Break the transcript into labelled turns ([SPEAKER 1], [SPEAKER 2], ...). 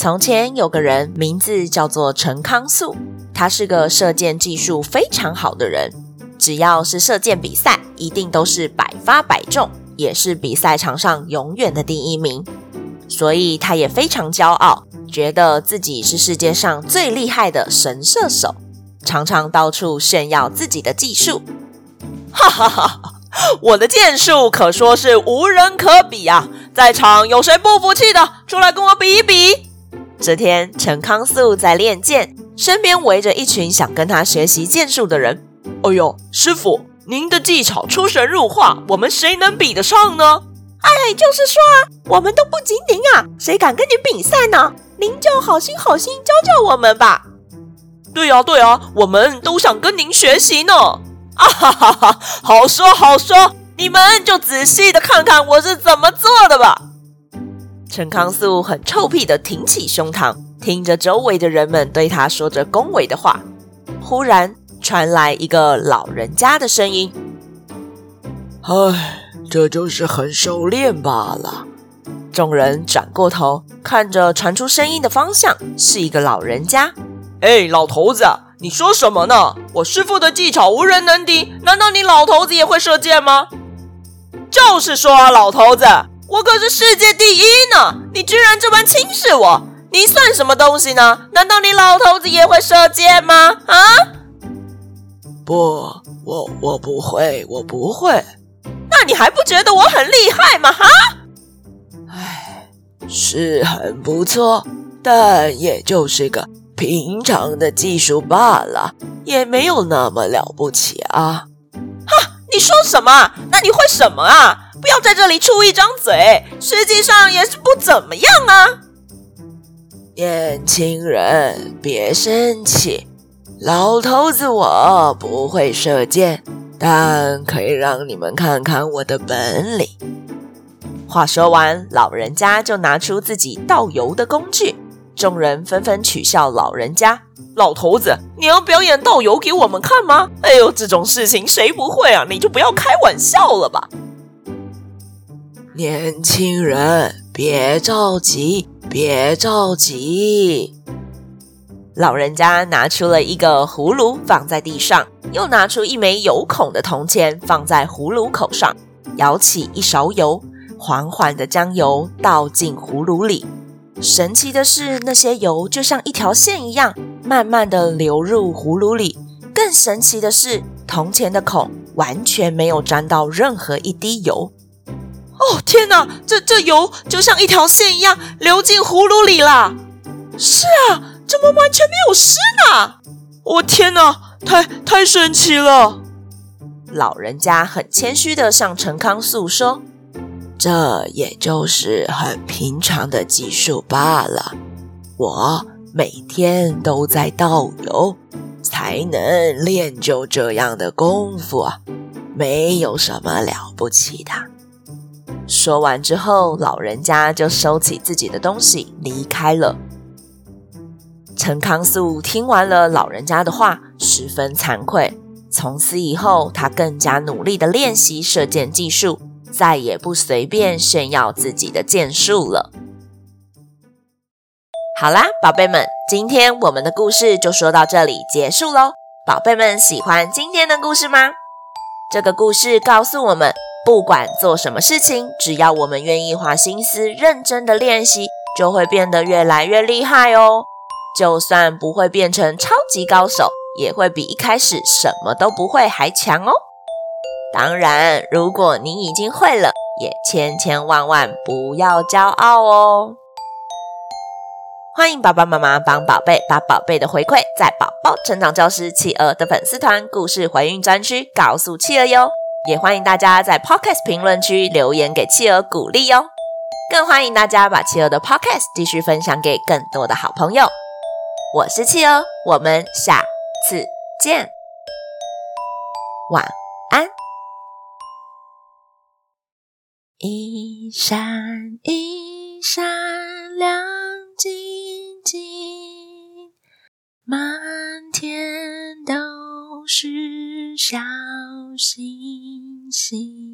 [SPEAKER 1] 从前有个人，名字叫做陈康肃，他是个射箭技术非常好的人。只要是射箭比赛，一定都是百发百中，也是比赛场上永远的第一名。所以他也非常骄傲，觉得自己是世界上最厉害的神射手。常常到处炫耀自己的技术，哈哈哈！我的箭术可说是无人可比啊！在场有谁不服气的，出来跟我比一比。这天，陈康肃在练剑，身边围着一群想跟他学习剑术的人。哎呦，师傅，您的技巧出神入化，我们谁能比得上呢？
[SPEAKER 2] 哎，就是说啊，我们都不及您啊，谁敢跟您比赛呢？您就好心好心教教我们吧。
[SPEAKER 3] 对呀，对呀，我们都想跟您学习呢！啊哈哈哈，好说好说，你们就仔细的看看我是怎么做的吧。
[SPEAKER 1] 陈康素很臭屁的挺起胸膛，听着周围的人们对他说着恭维的话。忽然传来一个老人家的声音：“
[SPEAKER 4] 唉，这就是很熟练罢了。”
[SPEAKER 1] 众人转过头，看着传出声音的方向，是一个老人家。
[SPEAKER 3] 哎，老头子，你说什么呢？我师傅的技巧无人能敌，难道你老头子也会射箭吗？就是说啊，老头子，我可是世界第一呢！你居然这般轻视我，你算什么东西呢？难道你老头子也会射箭吗？啊？
[SPEAKER 4] 不，我我不会，我不会。
[SPEAKER 3] 那你还不觉得我很厉害吗？哈？
[SPEAKER 4] 唉，是很不错，但也就是个。平常的技术罢了，也没有那么了不起啊！
[SPEAKER 3] 你说什么？那你会什么啊？不要在这里出一张嘴，实际上也是不怎么样啊！
[SPEAKER 4] 年轻人，别生气，老头子我不会射箭，但可以让你们看看我的本领。
[SPEAKER 1] 话说完，老人家就拿出自己倒油的工具。众人纷纷取笑老人家：“
[SPEAKER 3] 老头子，你要表演倒油给我们看吗？”哎呦，这种事情谁不会啊？你就不要开玩笑了吧。
[SPEAKER 4] 年轻人，别着急，别着急。
[SPEAKER 1] 老人家拿出了一个葫芦放在地上，又拿出一枚有孔的铜钱放在葫芦口上，舀起一勺油，缓缓地将油倒进葫芦里。神奇的是，那些油就像一条线一样，慢慢地流入葫芦里。更神奇的是，铜钱的孔完全没有沾到任何一滴油。
[SPEAKER 3] 哦，天哪！这这油就像一条线一样流进葫芦里啦。是啊，怎么完全没有湿呢？我、哦、天哪，太太神奇了！
[SPEAKER 1] 老人家很谦虚的向陈康诉说。
[SPEAKER 4] 这也就是很平常的技术罢了。我每天都在倒油，才能练就这样的功夫，没有什么了不起的。
[SPEAKER 1] 说完之后，老人家就收起自己的东西离开了。陈康肃听完了老人家的话，十分惭愧。从此以后，他更加努力的练习射箭技术。再也不随便炫耀自己的剑术了。好啦，宝贝们，今天我们的故事就说到这里结束喽。宝贝们喜欢今天的故事吗？这个故事告诉我们，不管做什么事情，只要我们愿意花心思、认真的练习，就会变得越来越厉害哦。就算不会变成超级高手，也会比一开始什么都不会还强哦。当然，如果你已经会了，也千千万万不要骄傲哦。欢迎爸爸妈妈帮宝贝把宝贝的回馈在宝宝成长教室企鹅的粉丝团故事回应专区告诉企鹅哟。也欢迎大家在 Podcast 评论区留言给企鹅鼓励哟。更欢迎大家把企鹅的 Podcast 继续分享给更多的好朋友。我是企鹅，我们下次见，晚一闪一闪亮晶晶，满天都是小星星。